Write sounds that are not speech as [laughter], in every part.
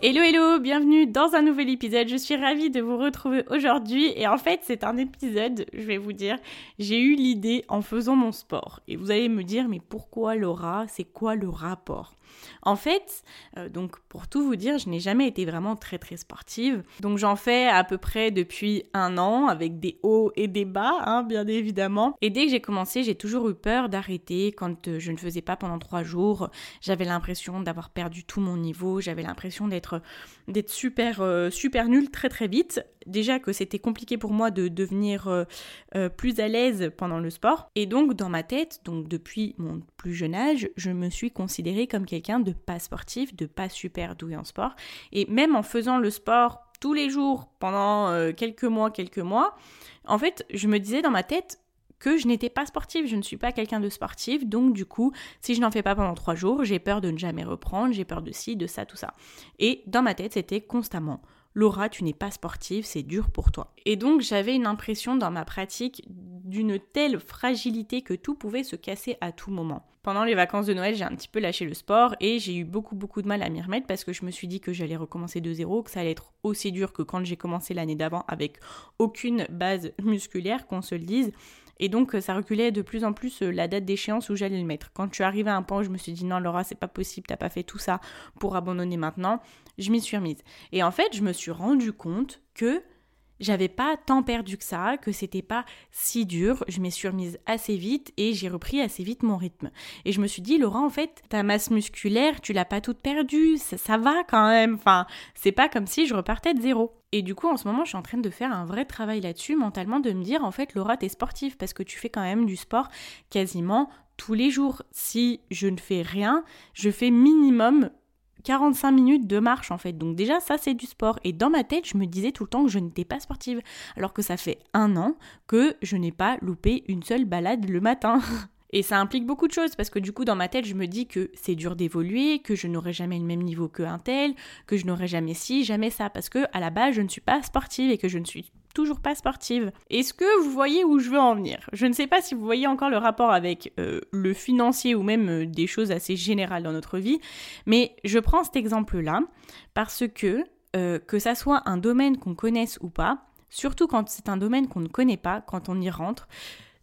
Hello hello, bienvenue dans un nouvel épisode. Je suis ravie de vous retrouver aujourd'hui et en fait c'est un épisode, je vais vous dire, j'ai eu l'idée en faisant mon sport. Et vous allez me dire mais pourquoi Laura? C'est quoi le rapport? En fait, euh, donc pour tout vous dire, je n'ai jamais été vraiment très très sportive. Donc j'en fais à peu près depuis un an avec des hauts et des bas, hein, bien évidemment. Et dès que j'ai commencé, j'ai toujours eu peur d'arrêter quand euh, je ne faisais pas pendant trois jours. J'avais l'impression d'avoir perdu tout mon niveau. J'avais l'impression d'être d'être super euh, super nulle très très vite. Déjà que c'était compliqué pour moi de devenir plus à l'aise pendant le sport. Et donc dans ma tête, donc depuis mon plus jeune âge, je me suis considérée comme quelqu'un de pas sportif, de pas super doué en sport. Et même en faisant le sport tous les jours pendant euh, quelques mois, quelques mois, en fait, je me disais dans ma tête que je n'étais pas sportive, je ne suis pas quelqu'un de sportif, donc du coup, si je n'en fais pas pendant trois jours, j'ai peur de ne jamais reprendre, j'ai peur de ci, de ça, tout ça. Et dans ma tête, c'était constamment Laura, tu n'es pas sportive, c'est dur pour toi. Et donc j'avais une impression dans ma pratique d'une telle fragilité que tout pouvait se casser à tout moment. Pendant les vacances de Noël, j'ai un petit peu lâché le sport et j'ai eu beaucoup beaucoup de mal à m'y remettre parce que je me suis dit que j'allais recommencer de zéro, que ça allait être aussi dur que quand j'ai commencé l'année d'avant avec aucune base musculaire, qu'on se le dise. Et donc, ça reculait de plus en plus euh, la date d'échéance où j'allais le mettre. Quand je suis arrivée à un point où je me suis dit non, Laura, c'est pas possible, t'as pas fait tout ça pour abandonner maintenant, je m'y suis remise. Et en fait, je me suis rendu compte que j'avais pas tant perdu que ça, que c'était pas si dur, je m'y suis remise assez vite et j'ai repris assez vite mon rythme. Et je me suis dit, Laura, en fait, ta masse musculaire, tu l'as pas toute perdue, ça, va quand même, enfin, c'est pas comme si je repartais de zéro. Et du coup, en ce moment, je suis en train de faire un vrai travail là-dessus, mentalement, de me dire, en fait, Laura, t'es sportive parce que tu fais quand même du sport quasiment tous les jours. Si je ne fais rien, je fais minimum 45 minutes de marche en fait. Donc déjà ça c'est du sport. Et dans ma tête je me disais tout le temps que je n'étais pas sportive. Alors que ça fait un an que je n'ai pas loupé une seule balade le matin. [laughs] Et ça implique beaucoup de choses parce que du coup dans ma tête je me dis que c'est dur d'évoluer, que je n'aurai jamais le même niveau qu'un tel, que je n'aurai jamais ci, jamais ça parce que à la base je ne suis pas sportive et que je ne suis toujours pas sportive. Est-ce que vous voyez où je veux en venir? Je ne sais pas si vous voyez encore le rapport avec euh, le financier ou même euh, des choses assez générales dans notre vie, mais je prends cet exemple-là parce que euh, que ça soit un domaine qu'on connaisse ou pas, surtout quand c'est un domaine qu'on ne connaît pas, quand on y rentre,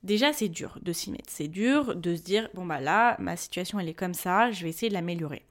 Déjà, c'est dur de s'y mettre. C'est dur de se dire, bon bah là, ma situation elle est comme ça, je vais essayer de l'améliorer.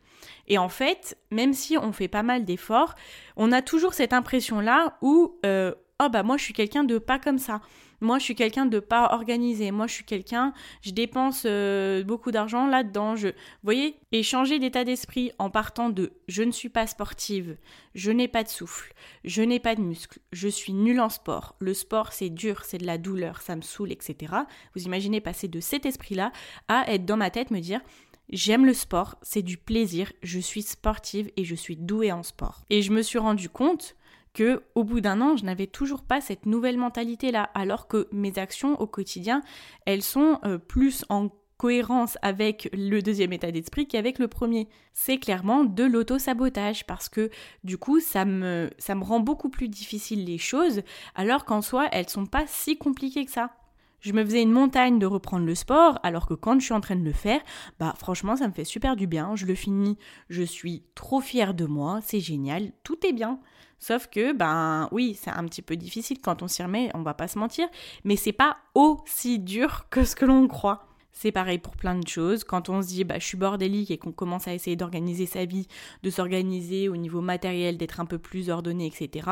Et en fait, même si on fait pas mal d'efforts, on a toujours cette impression-là où, euh, oh bah moi je suis quelqu'un de pas comme ça. Moi, je suis quelqu'un de pas organisé. Moi, je suis quelqu'un, je dépense euh, beaucoup d'argent là-dedans. Vous voyez, et changer d'état d'esprit en partant de je ne suis pas sportive, je n'ai pas de souffle, je n'ai pas de muscle, je suis nulle en sport. Le sport, c'est dur, c'est de la douleur, ça me saoule, etc. Vous imaginez passer de cet esprit-là à être dans ma tête, me dire J'aime le sport, c'est du plaisir, je suis sportive et je suis douée en sport. Et je me suis rendu compte que au bout d'un an, je n'avais toujours pas cette nouvelle mentalité là, alors que mes actions au quotidien, elles sont euh, plus en cohérence avec le deuxième état d'esprit qu'avec le premier. C'est clairement de l'auto-sabotage parce que du coup ça me, ça me rend beaucoup plus difficile les choses alors qu'en soi elles sont pas si compliquées que ça. Je me faisais une montagne de reprendre le sport, alors que quand je suis en train de le faire, bah franchement ça me fait super du bien, je le finis, je suis trop fière de moi, c'est génial, tout est bien. Sauf que, ben oui, c'est un petit peu difficile quand on s'y remet, on va pas se mentir, mais c'est pas aussi dur que ce que l'on croit. C'est pareil pour plein de choses. Quand on se dit bah, je suis bordélique et qu'on commence à essayer d'organiser sa vie, de s'organiser au niveau matériel, d'être un peu plus ordonné, etc.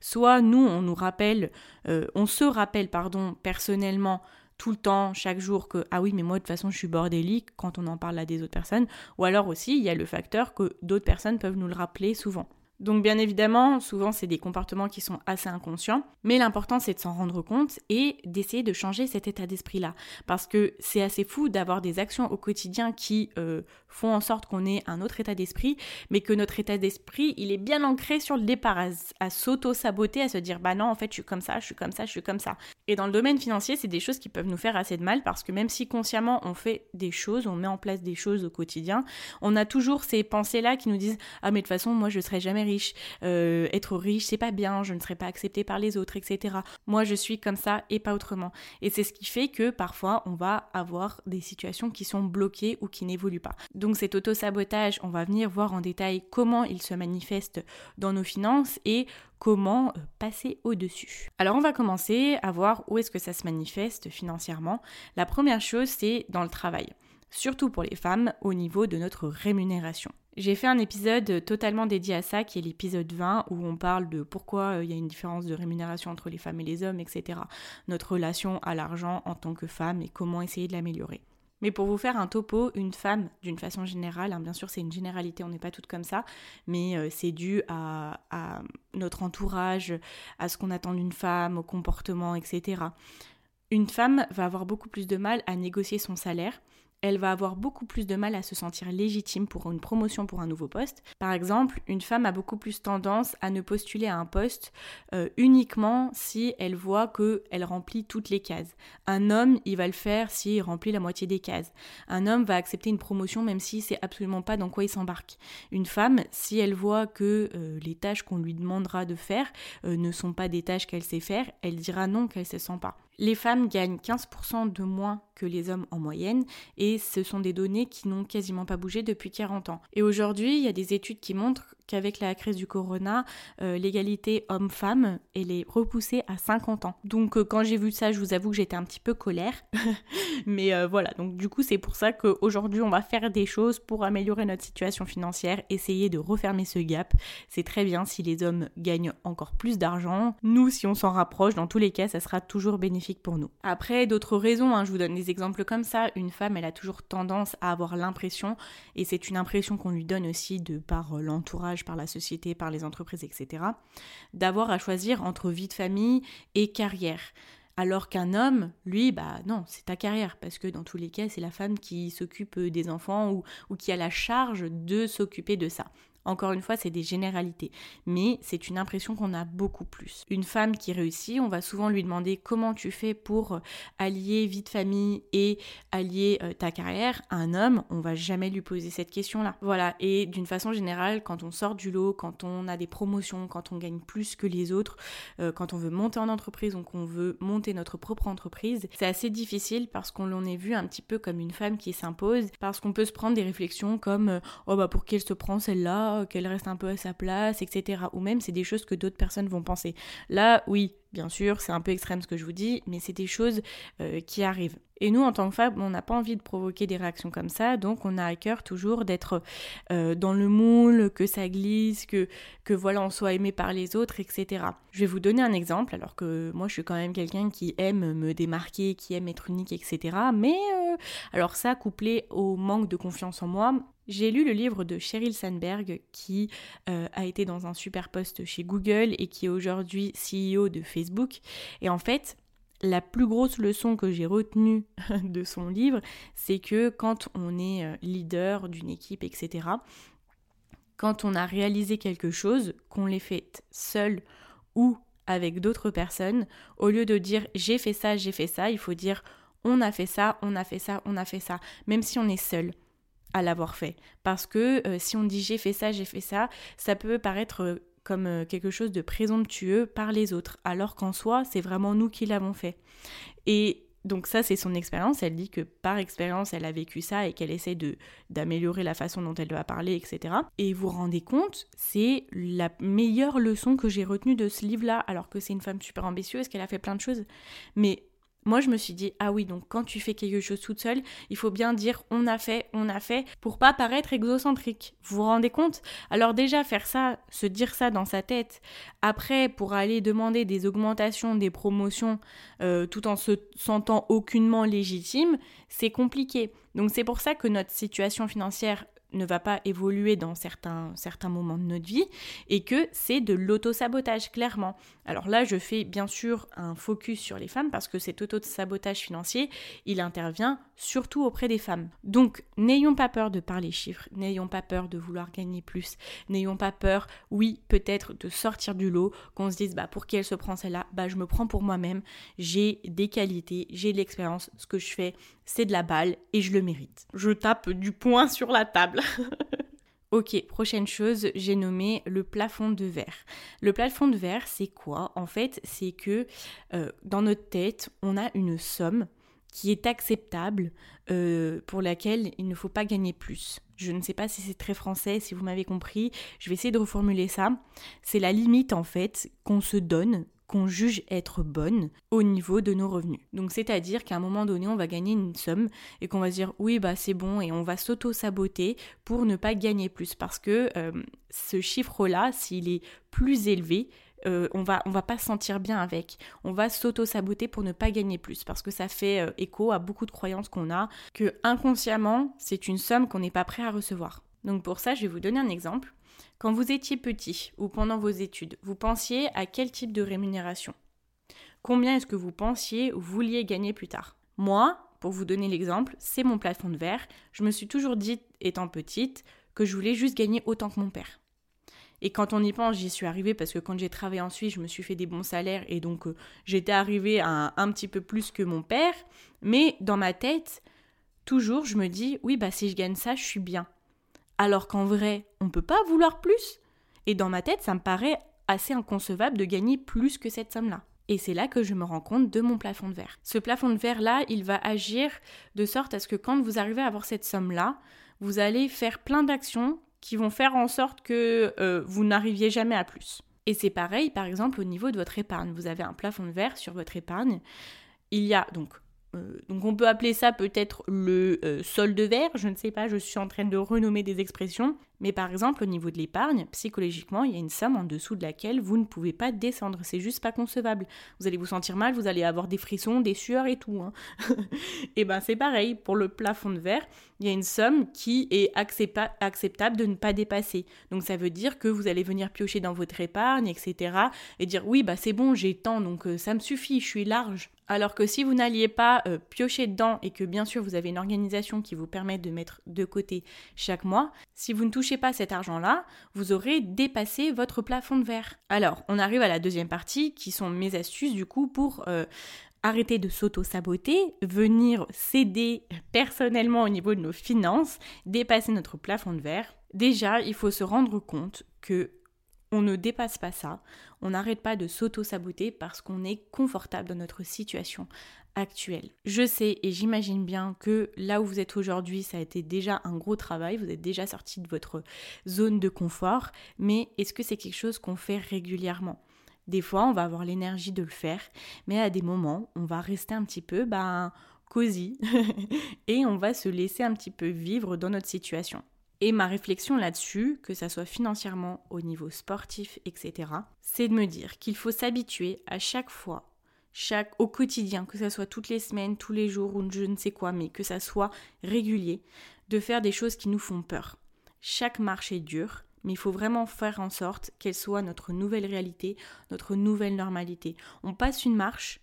Soit nous, on nous rappelle, euh, on se rappelle, pardon, personnellement tout le temps, chaque jour, que ah oui, mais moi de toute façon je suis bordélique quand on en parle à des autres personnes. Ou alors aussi, il y a le facteur que d'autres personnes peuvent nous le rappeler souvent. Donc bien évidemment, souvent c'est des comportements qui sont assez inconscients, mais l'important c'est de s'en rendre compte et d'essayer de changer cet état d'esprit-là. Parce que c'est assez fou d'avoir des actions au quotidien qui euh, font en sorte qu'on ait un autre état d'esprit, mais que notre état d'esprit, il est bien ancré sur le départ, à, s'auto-saboter, à se dire bah non, en fait je suis comme ça, je suis comme ça, je suis comme ça. Et dans le domaine financier, c'est des choses qui peuvent nous faire assez de mal parce que même si consciemment on fait des choses, on met en place des choses au quotidien, on a toujours ces pensées-là qui nous disent ah mais de toute façon moi je serai jamais riche, euh, être riche c'est pas bien, je ne serai pas accepté par les autres, etc. Moi je suis comme ça et pas autrement. Et c'est ce qui fait que parfois on va avoir des situations qui sont bloquées ou qui n'évoluent pas. Donc cet auto-sabotage, on va venir voir en détail comment il se manifeste dans nos finances et comment euh, passer au-dessus. Alors on va commencer à voir où est-ce que ça se manifeste financièrement. La première chose, c'est dans le travail surtout pour les femmes, au niveau de notre rémunération. J'ai fait un épisode totalement dédié à ça, qui est l'épisode 20, où on parle de pourquoi euh, il y a une différence de rémunération entre les femmes et les hommes, etc. Notre relation à l'argent en tant que femme et comment essayer de l'améliorer. Mais pour vous faire un topo, une femme, d'une façon générale, hein, bien sûr c'est une généralité, on n'est pas toutes comme ça, mais euh, c'est dû à, à, notre entourage, à ce qu'on attend d'une femme, au comportement, etc. Une femme va avoir beaucoup plus de mal à négocier son salaire elle va avoir beaucoup plus de mal à se sentir légitime pour une promotion pour un nouveau poste. Par exemple, une femme a beaucoup plus tendance à ne postuler à un poste euh, uniquement si elle voit qu'elle remplit toutes les cases. Un homme, il va le faire s'il remplit la moitié des cases. Un homme va accepter une promotion même si c'est absolument pas dans quoi il s'embarque. Une femme, si elle voit que euh, les tâches qu'on lui demandera de faire euh, ne sont pas des tâches qu'elle sait faire, elle dira non qu'elle se sent pas. Les femmes gagnent 15% de moins que les hommes en moyenne et ce sont des données qui n'ont quasiment pas bougé depuis 40 ans. Et aujourd'hui, il y a des études qui montrent qu'avec la crise du corona, euh, l'égalité homme-femme, elle est repoussée à 50 ans. Donc euh, quand j'ai vu ça, je vous avoue que j'étais un petit peu colère. [laughs] Mais euh, voilà, donc du coup c'est pour ça qu'aujourd'hui on va faire des choses pour améliorer notre situation financière, essayer de refermer ce gap. C'est très bien si les hommes gagnent encore plus d'argent. Nous, si on s'en rapproche, dans tous les cas, ça sera toujours bénéfique pour nous. Après, d'autres raisons, hein, je vous donne des exemples comme ça. Une femme, elle a toujours tendance à avoir l'impression, et c'est une impression qu'on lui donne aussi de par l'entourage par la société, par les entreprises, etc., d'avoir à choisir entre vie de famille et carrière. Alors qu'un homme, lui, bah non, c'est ta carrière, parce que dans tous les cas, c'est la femme qui s'occupe des enfants ou, ou qui a la charge de s'occuper de ça. Encore une fois, c'est des généralités, mais c'est une impression qu'on a beaucoup plus. Une femme qui réussit, on va souvent lui demander comment tu fais pour euh, allier vie de famille et allier euh, ta carrière. Un homme, on va jamais lui poser cette question-là. Voilà, et d'une façon générale, quand on sort du lot, quand on a des promotions, quand on gagne plus que les autres, euh, quand on veut monter en entreprise, donc on veut monter notre propre entreprise, c'est assez difficile parce qu'on l'en est vu un petit peu comme une femme qui s'impose, parce qu'on peut se prendre des réflexions comme oh bah pour qui elle se prend celle-là? Qu'elle reste un peu à sa place, etc. Ou même c'est des choses que d'autres personnes vont penser. Là, oui, bien sûr, c'est un peu extrême ce que je vous dis, mais c'est des choses euh, qui arrivent. Et nous, en tant que femmes, on n'a pas envie de provoquer des réactions comme ça, donc on a à cœur toujours d'être euh, dans le moule, que ça glisse, que, voilà, on soit aimé par les autres, etc. Je vais vous donner un exemple, alors que moi je suis quand même quelqu'un qui aime me démarquer, qui aime être unique, etc. Mais euh, alors ça, couplé au manque de confiance en moi, j'ai lu le livre de Sheryl Sandberg qui a été dans un super poste chez Google et qui est aujourd'hui CEO de Facebook. Et en fait, la plus grosse leçon que j'ai retenue [laughs] de son livre, c'est que quand on est euh, leader d'une équipe, etc., quand on a réalisé quelque chose, qu'on l'ait fait seul ou avec d'autres personnes, au lieu de dire j'ai fait ça, j'ai fait ça, il faut dire on a fait ça, on a fait ça, on a fait ça, même si on est seul à l'avoir fait. Parce que euh, si on dit j'ai fait ça, j'ai fait ça, ça peut paraître euh, comme euh, quelque chose de présomptueux par les autres, alors qu'en soi, c'est vraiment nous qui l'avons fait. Et donc ça, c'est son expérience. Elle dit que par expérience, elle a vécu ça et qu'elle essaie de d'améliorer la façon dont elle doit parler, etc. Et vous vous rendez compte, c'est la meilleure leçon que j'ai retenue de ce livre-là, alors que c'est une femme super ambitieuse, qu'elle a fait plein de choses. Mais moi, je me suis dit, ah oui, donc quand tu fais quelque chose toute seule, il faut bien dire on a fait, on a fait, pour pas paraître exocentrique. Vous vous rendez compte? Alors déjà, faire ça, se dire ça dans sa tête, après, pour aller demander des augmentations, des promotions, euh, tout en se sentant aucunement légitime, c'est compliqué. Donc c'est pour ça que notre situation financière ne va pas évoluer dans certains, moments de notre vie et que c'est de l'auto-sabotage, clairement. Alors là, je fais bien sûr un focus sur les femmes parce que cet auto-sabotage financier, il intervient surtout auprès des femmes. Donc, n'ayons pas peur de parler chiffres, n'ayons pas peur de vouloir gagner plus, n'ayons pas peur, oui, peut-être de sortir du lot, qu'on se dise, bah, pour qui elle se prend celle-là Bah, je me prends pour moi-même, j'ai des qualités, j'ai de l'expérience, ce que je fais, c'est de la balle et je le mérite. Je tape du poing sur la [laughs] Ok, prochaine chose, j'ai nommé le plafond de verre. Le plafond de verre, c'est quoi? En fait, c'est que euh, dans notre tête, on a une somme qui est acceptable, euh, pour laquelle il ne faut pas gagner plus. Je ne sais pas si c'est très français, si vous m'avez compris, je vais essayer de reformuler ça. C'est la limite en fait qu'on se donne qu'on juge être bonne au niveau de nos revenus. Donc c'est-à-dire qu'à un moment donné, on va gagner une somme et qu'on va se dire oui bah c'est bon et on va s'auto-saboter pour ne pas gagner plus parce que euh, ce chiffre-là, s'il est plus élevé, euh, on va va pas se sentir bien avec. On va s'auto-saboter pour ne pas gagner plus parce que ça fait euh, écho à beaucoup de croyances qu'on a que inconsciemment, c'est une somme qu'on n'est pas prêt à recevoir. Donc pour ça, je vais vous donner un exemple. Quand vous étiez petit ou pendant vos études, vous pensiez à quel type de rémunération? Combien est-ce que vous pensiez ou vouliez gagner plus tard? Moi, pour vous donner l'exemple, c'est mon plafond de verre. Je me suis toujours dit, étant petite, que je voulais juste gagner autant que mon père. Et quand on y pense, j'y suis arrivée parce que quand j'ai travaillé en Suisse, je me suis fait des bons salaires et donc euh, j'étais arrivée à un, petit peu plus que mon père. Mais dans ma tête, toujours, je me dis, oui, bah si je gagne ça, je suis bien alors qu'en vrai, on ne peut pas vouloir plus? Et dans ma tête, ça me paraît assez inconcevable de gagner plus que cette somme-là. Et c'est là que je me rends compte de mon plafond de verre. Ce plafond de verre-là, il va agir de sorte à ce que quand vous arrivez à avoir cette somme-là, vous allez faire plein d'actions qui vont faire en sorte que euh, vous n'arriviez jamais à plus. Et c'est pareil, par exemple, au niveau de votre épargne. Vous avez un plafond de verre sur votre épargne. Il y a donc euh, donc on peut appeler ça peut-être le euh, solde vert, je ne sais pas, je suis en train de renommer des expressions, mais par exemple au niveau de l'épargne, psychologiquement, il y a une somme en dessous de laquelle vous ne pouvez pas descendre, c'est juste pas concevable. Vous allez vous sentir mal, vous allez avoir des frissons, des sueurs et tout. Hein. [laughs] et ben c'est pareil, pour le plafond de verre, il y a une somme qui est acceptable de ne pas dépasser. Donc ça veut dire que vous allez venir piocher dans votre épargne, etc. et dire oui, bah c'est bon, j'ai tant, donc euh, ça me suffit, je suis large. Alors que si vous n'alliez pas euh, piocher dedans et que bien sûr vous avez une organisation qui vous permet de mettre de côté chaque mois, si vous ne touchez pas cet argent-là, vous aurez dépassé votre plafond de verre. Alors, on arrive à la deuxième partie qui sont mes astuces du coup pour euh, arrêter de s'auto-saboter, venir s'aider personnellement au niveau de nos finances, dépasser notre plafond de verre. Déjà, il faut se rendre compte que on ne dépasse pas ça, on n'arrête pas de s'auto-saboter parce qu'on est confortable dans notre situation actuelle. Je sais et j'imagine bien que là où vous êtes aujourd'hui, ça a été déjà un gros travail, vous êtes déjà sorti de votre zone de confort, mais est-ce que c'est quelque chose qu'on fait régulièrement? Des fois, on va avoir l'énergie de le faire, mais à des moments, on va rester un petit peu ben cosy [laughs] et on va se laisser un petit peu vivre dans notre situation. Et ma réflexion là-dessus, que ça soit financièrement, au niveau sportif, etc., c'est de me dire qu'il faut s'habituer à chaque fois, au quotidien, que ça soit toutes les semaines, tous les jours ou je ne sais quoi, mais que ça soit régulier, de faire des choses qui nous font peur. Chaque marche est dure, mais il faut vraiment faire en sorte qu'elle soit notre nouvelle réalité, notre nouvelle normalité. On passe une marche,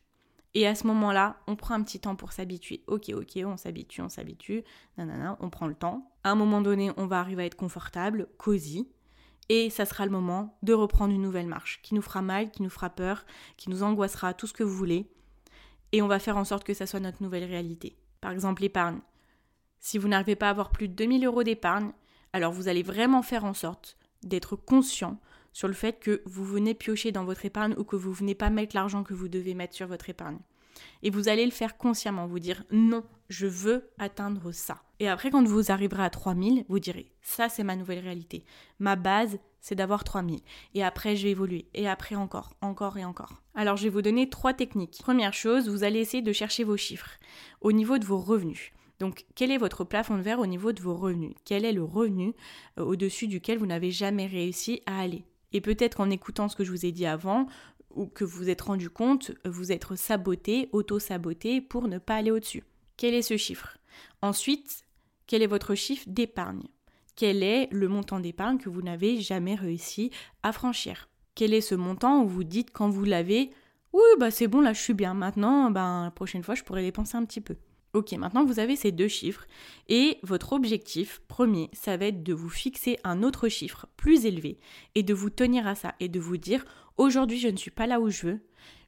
et à ce moment-là, on prend un petit temps pour s'habituer. Ok, ok, on s'habitue, on s'habitue, nanana, on prend le temps. À un moment donné, on va arriver à être confortable, cosy, et ça sera le moment de reprendre une nouvelle marche, qui nous fera mal, qui nous fera peur, qui nous angoissera, tout ce que vous voulez. Et on va faire en sorte que ça soit notre nouvelle réalité. Par exemple, l'épargne. Si vous n'arrivez pas à avoir plus de 2000 euros d'épargne, alors vous allez vraiment faire en sorte d'être conscient sur le fait que vous venez piocher dans votre épargne ou que vous venez pas mettre l'argent que vous devez mettre sur votre épargne. Et vous allez le faire consciemment, vous dire non, je veux atteindre ça. Et après, quand vous arriverez à 3000, vous direz ça, c'est ma nouvelle réalité. Ma base, c'est d'avoir 3000. Et après, je vais évoluer. Et après, encore, encore et encore. Alors, je vais vous donner trois techniques. Première chose, vous allez essayer de chercher vos chiffres au niveau de vos revenus. Donc, quel est votre plafond de verre au niveau de vos revenus? Quel est le revenu euh, au-dessus duquel vous n'avez jamais réussi à aller? Et peut-être en écoutant ce que je vous ai dit avant, ou que vous êtes rendu compte, vous êtes saboté, auto-saboté pour ne pas aller au-dessus. Quel est ce chiffre? Ensuite, quel est votre chiffre d'épargne? Quel est le montant d'épargne que vous n'avez jamais réussi à franchir? Quel est ce montant où vous dites quand vous l'avez, oui, bah c'est bon, là je suis bien, maintenant, ben, la prochaine fois je pourrais dépenser un petit peu. Ok, maintenant vous avez ces deux chiffres et votre objectif premier, ça va être de vous fixer un autre chiffre plus élevé et de vous tenir à ça et de vous dire aujourd'hui je ne suis pas là où je veux,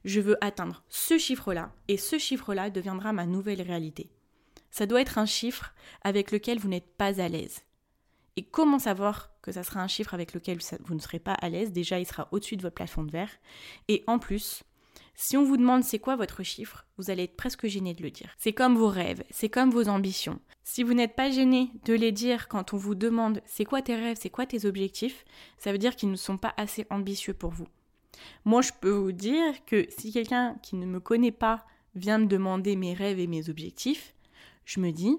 je veux atteindre ce chiffre-là et ce chiffre-là deviendra ma nouvelle réalité. Ça doit être un chiffre avec lequel vous n'êtes pas à l'aise. Et comment savoir que ça sera un chiffre avec lequel vous ne serez pas à l'aise? Déjà, il sera au-dessus de votre plafond de verre. Et en plus, si on vous demande c'est quoi votre chiffre, vous allez être presque gêné de le dire. C'est comme vos rêves, c'est comme vos ambitions. Si vous n'êtes pas gêné de les dire quand on vous demande c'est quoi tes rêves, c'est quoi tes objectifs, ça veut dire qu'ils ne sont pas assez ambitieux pour vous. Moi, je peux vous dire que si quelqu'un qui ne me connaît pas vient me demander mes rêves et mes objectifs, je me dis,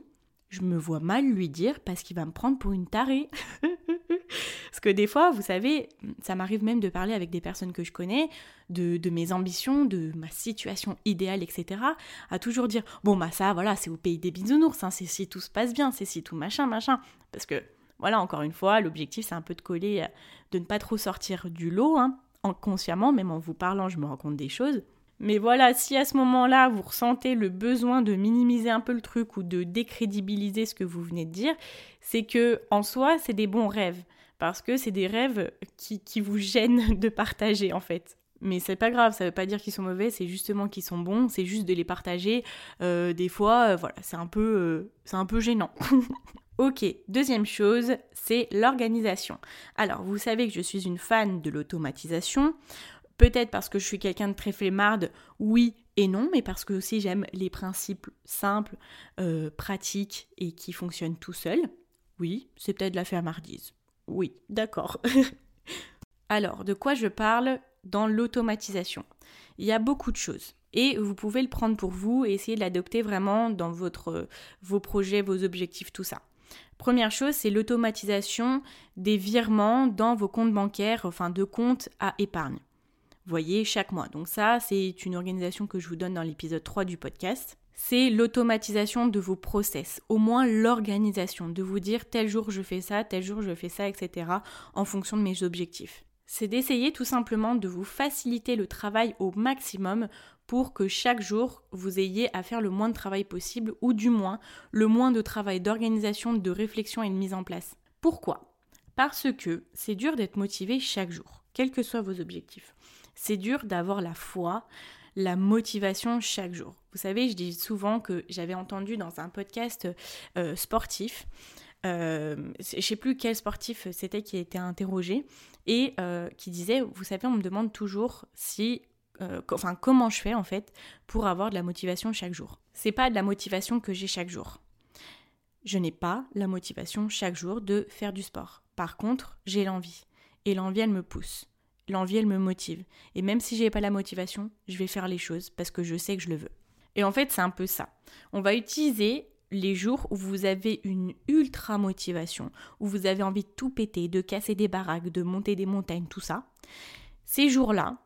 je me vois mal lui dire parce qu'il va me prendre pour une tarée. [laughs] parce que des fois, vous savez, ça m'arrive même de parler avec des personnes que je connais, de, mes ambitions, de ma situation idéale, etc. À toujours dire, bon bah ça, voilà, c'est au pays des bisounours, hein, c'est si tout se passe bien, c'est si tout machin, machin. Parce que, voilà, encore une fois, l'objectif c'est un peu de coller, de ne pas trop sortir du lot, hein, inconsciemment, même en vous parlant, je me rends compte des choses. Mais voilà, si à ce moment-là, vous ressentez le besoin de minimiser un peu le truc ou de décrédibiliser ce que vous venez de dire, c'est que en soi, c'est des bons rêves. Parce que c'est des rêves qui, vous gênent [laughs] de partager, en fait. Mais c'est pas grave, ça veut pas dire qu'ils sont mauvais, c'est justement qu'ils sont bons, c'est juste de les partager. Euh, des fois, euh, voilà, c'est un peu, euh, c'est un peu gênant. [laughs] ok, deuxième chose, c'est l'organisation. Alors, vous savez que je suis une fan de l'automatisation. Peut-être parce que je suis quelqu'un de très flemmarde, oui et non, mais parce que aussi j'aime les principes simples, euh, pratiques et qui fonctionnent tout seuls. Oui, c'est peut-être la fermardise. Oui, d'accord. [laughs] Alors, de quoi je parle dans l'automatisation? Il y a beaucoup de choses. Et vous pouvez le prendre pour vous et essayer de l'adopter vraiment dans votre, vos projets, vos objectifs, tout ça. Première chose, c'est l'automatisation des virements dans vos comptes bancaires, enfin de comptes à épargne voyez, chaque mois. Donc ça, c'est une organisation que je vous donne dans l'épisode 3 du podcast. C'est l'automatisation de vos process, au moins l'organisation, de vous dire tel jour je fais ça, tel jour je fais ça, etc., en fonction de mes objectifs. C'est d'essayer tout simplement de vous faciliter le travail au maximum pour que chaque jour vous ayez à faire le moins de travail possible, ou du moins le moins de travail d'organisation, de réflexion et de mise en place. Pourquoi? Parce que c'est dur d'être motivé chaque jour, quels que soient vos objectifs c'est dur d'avoir la foi, la motivation chaque jour. Vous savez, je dis souvent que j'avais entendu dans un podcast euh, sportif, euh, je ne sais plus quel sportif c'était qui été interrogé, et euh, qui disait, vous savez, on me demande toujours si enfin comment je fais en fait pour avoir de la motivation chaque jour. C'est pas de la motivation que j'ai chaque jour. Je n'ai pas la motivation chaque jour de faire du sport. Par contre, j'ai l'envie et l'envie elle me pousse. L'envie, elle me motive. Et même si j'ai pas la motivation, je vais faire les choses parce que je sais que je le veux. Et en fait, c'est un peu ça. On va utiliser les jours où vous avez une ultra motivation, où vous avez envie de tout péter, de casser des baraques, de monter des montagnes, tout ça. Ces jours-là,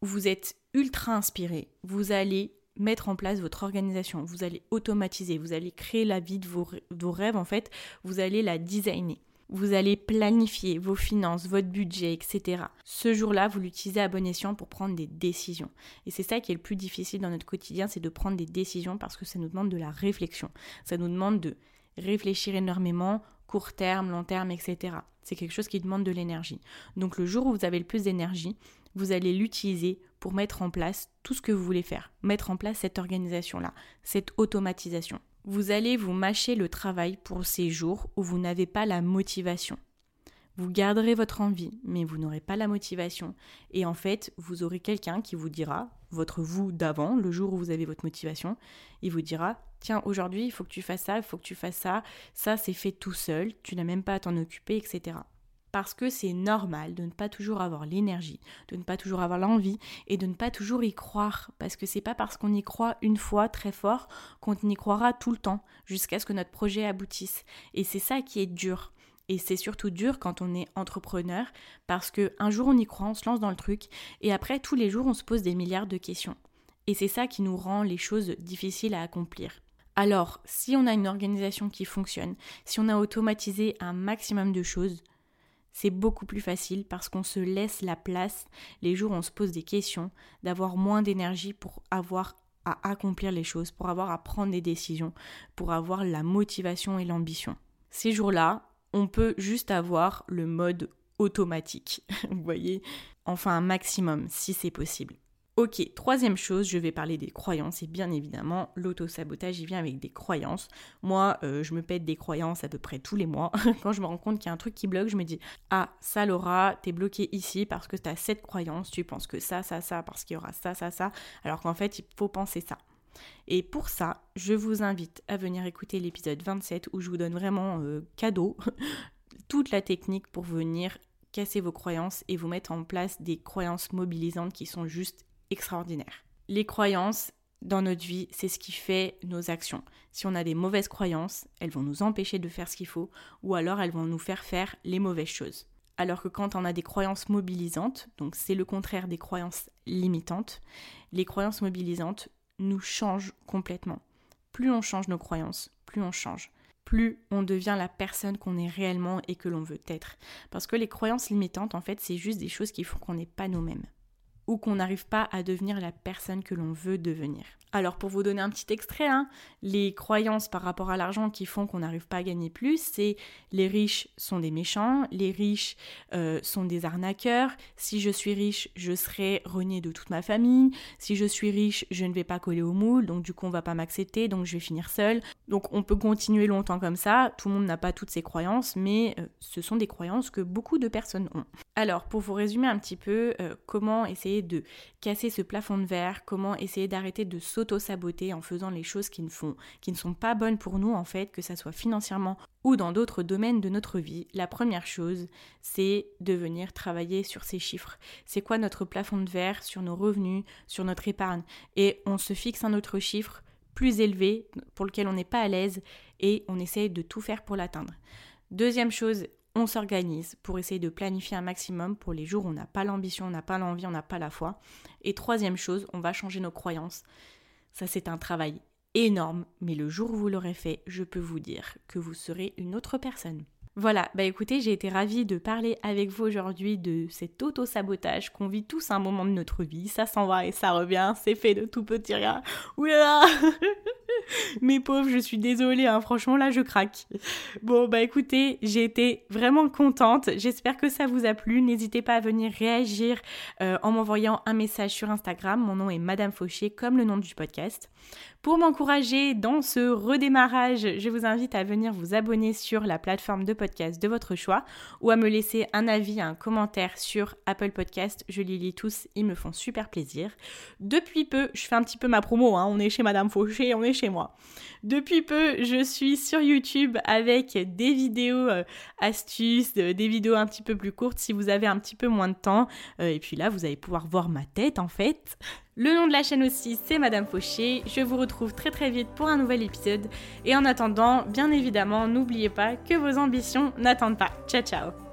vous êtes ultra inspiré, vous allez mettre en place votre organisation, vous allez automatiser, vous allez créer la vie de vos, vos rêves, en fait, vous allez la designer. Vous allez planifier vos finances, votre budget, etc. Ce jour-là, vous l'utilisez à bon escient pour prendre des décisions. Et c'est ça qui est le plus difficile dans notre quotidien, c'est de prendre des décisions parce que ça nous demande de la réflexion. Ça nous demande de réfléchir énormément, court terme, long terme, etc. C'est quelque chose qui demande de l'énergie. Donc le jour où vous avez le plus d'énergie, vous allez l'utiliser pour mettre en place tout ce que vous voulez faire, mettre en place cette organisation-là, cette automatisation vous allez vous mâcher le travail pour ces jours où vous n'avez pas la motivation. Vous garderez votre envie, mais vous n'aurez pas la motivation. Et en fait, vous aurez quelqu'un qui vous dira, votre vous d'avant, le jour où vous avez votre motivation, il vous dira, tiens, aujourd'hui, il faut que tu fasses ça, il faut que tu fasses ça, ça c'est fait tout seul, tu n'as même pas à t'en occuper, etc parce que c'est normal de ne pas toujours avoir l'énergie, de ne pas toujours avoir l'envie et de ne pas toujours y croire parce que c'est pas parce qu'on y croit une fois très fort qu'on y croira tout le temps jusqu'à ce que notre projet aboutisse et c'est ça qui est dur. Et c'est surtout dur quand on est entrepreneur parce que un jour on y croit, on se lance dans le truc et après tous les jours on se pose des milliards de questions. Et c'est ça qui nous rend les choses difficiles à accomplir. Alors, si on a une organisation qui fonctionne, si on a automatisé un maximum de choses, c'est beaucoup plus facile parce qu'on se laisse la place les jours où on se pose des questions, d'avoir moins d'énergie pour avoir à accomplir les choses, pour avoir à prendre des décisions, pour avoir la motivation et l'ambition. Ces jours-là, on peut juste avoir le mode automatique, [laughs] vous voyez, enfin un maximum si c'est possible. Ok, troisième chose, je vais parler des croyances et bien évidemment l'auto-sabotage il vient avec des croyances. Moi euh, je me pète des croyances à peu près tous les mois. [laughs] Quand je me rends compte qu'il y a un truc qui bloque, je me dis Ah ça Laura, t'es bloqué ici parce que t'as cette croyance, tu penses que ça, ça, ça, parce qu'il y aura ça, ça, ça, alors qu'en fait il faut penser ça. Et pour ça, je vous invite à venir écouter l'épisode 27 où je vous donne vraiment euh, cadeau [laughs] toute la technique pour venir casser vos croyances et vous mettre en place des croyances mobilisantes qui sont juste extraordinaire. Les croyances dans notre vie, c'est ce qui fait nos actions. Si on a des mauvaises croyances, elles vont nous empêcher de faire ce qu'il faut, ou alors elles vont nous faire faire les mauvaises choses. Alors que quand on a des croyances mobilisantes, donc c'est le contraire des croyances limitantes, les croyances mobilisantes nous changent complètement. Plus on change nos croyances, plus on change. Plus on devient la personne qu'on est réellement et que l'on veut être. Parce que les croyances limitantes, en fait, c'est juste des choses qui font qu'on n'est pas nous-mêmes ou qu'on n'arrive pas à devenir la personne que l'on veut devenir. Alors pour vous donner un petit extrait, hein, les croyances par rapport à l'argent qui font qu'on n'arrive pas à gagner plus, c'est les riches sont des méchants, les riches euh, sont des arnaqueurs, si je suis riche, je serai renié de toute ma famille, si je suis riche, je ne vais pas coller au moule, donc du coup on va pas m'accepter, donc je vais finir seule. Donc on peut continuer longtemps comme ça, tout le monde n'a pas toutes ces croyances, mais euh, ce sont des croyances que beaucoup de personnes ont. Alors pour vous résumer un petit peu euh, comment essayer de casser ce plafond de verre, comment essayer d'arrêter de s'auto-saboter en faisant les choses qui ne, font, qui ne sont pas bonnes pour nous en fait, que ça soit financièrement ou dans d'autres domaines de notre vie, la première chose, c'est de venir travailler sur ces chiffres. C'est quoi notre plafond de verre sur nos revenus, sur notre épargne? Et on se fixe un autre chiffre plus élevé pour lequel on n'est pas à l'aise et on essaye de tout faire pour l'atteindre. Deuxième chose, on s'organise pour essayer de planifier un maximum pour les jours où on n'a pas l'ambition, on n'a pas l'envie, on n'a pas la foi. Et troisième chose, on va changer nos croyances. Ça, c'est un travail énorme, mais le jour où vous l'aurez fait, je peux vous dire que vous serez une autre personne. Voilà, bah écoutez, j'ai été ravie de parler avec vous aujourd'hui de cet auto-sabotage qu'on vit tous un moment de notre vie. Ça s'en va et ça revient, c'est fait de tout petit rien. Oula [laughs] Mes pauvres, je suis désolée, hein, franchement là je craque. Bon bah écoutez, j'ai été vraiment contente. J'espère que ça vous a plu. N'hésitez pas à venir réagir euh, en m'envoyant un message sur Instagram. Mon nom est Madame Fauché, comme le nom du podcast. Pour m'encourager dans ce redémarrage, je vous invite à venir vous abonner sur la plateforme de podcast de votre choix ou à me laisser un avis, un commentaire sur Apple Podcast. Je les lis tous, ils me font super plaisir. Depuis peu, je fais un petit peu ma promo, hein. on est chez Madame Fauché, on est chez moi. Depuis peu, je suis sur YouTube avec des vidéos euh, astuces, des vidéos un petit peu plus courtes si vous avez un petit peu moins de temps. Euh, et puis là, vous allez pouvoir voir ma tête en fait. Le nom de la chaîne aussi, c'est Madame Fauché. Je vous retrouve très très vite pour un nouvel épisode. Et en attendant, bien évidemment, n'oubliez pas que vos ambitions n'attendent pas. Ciao ciao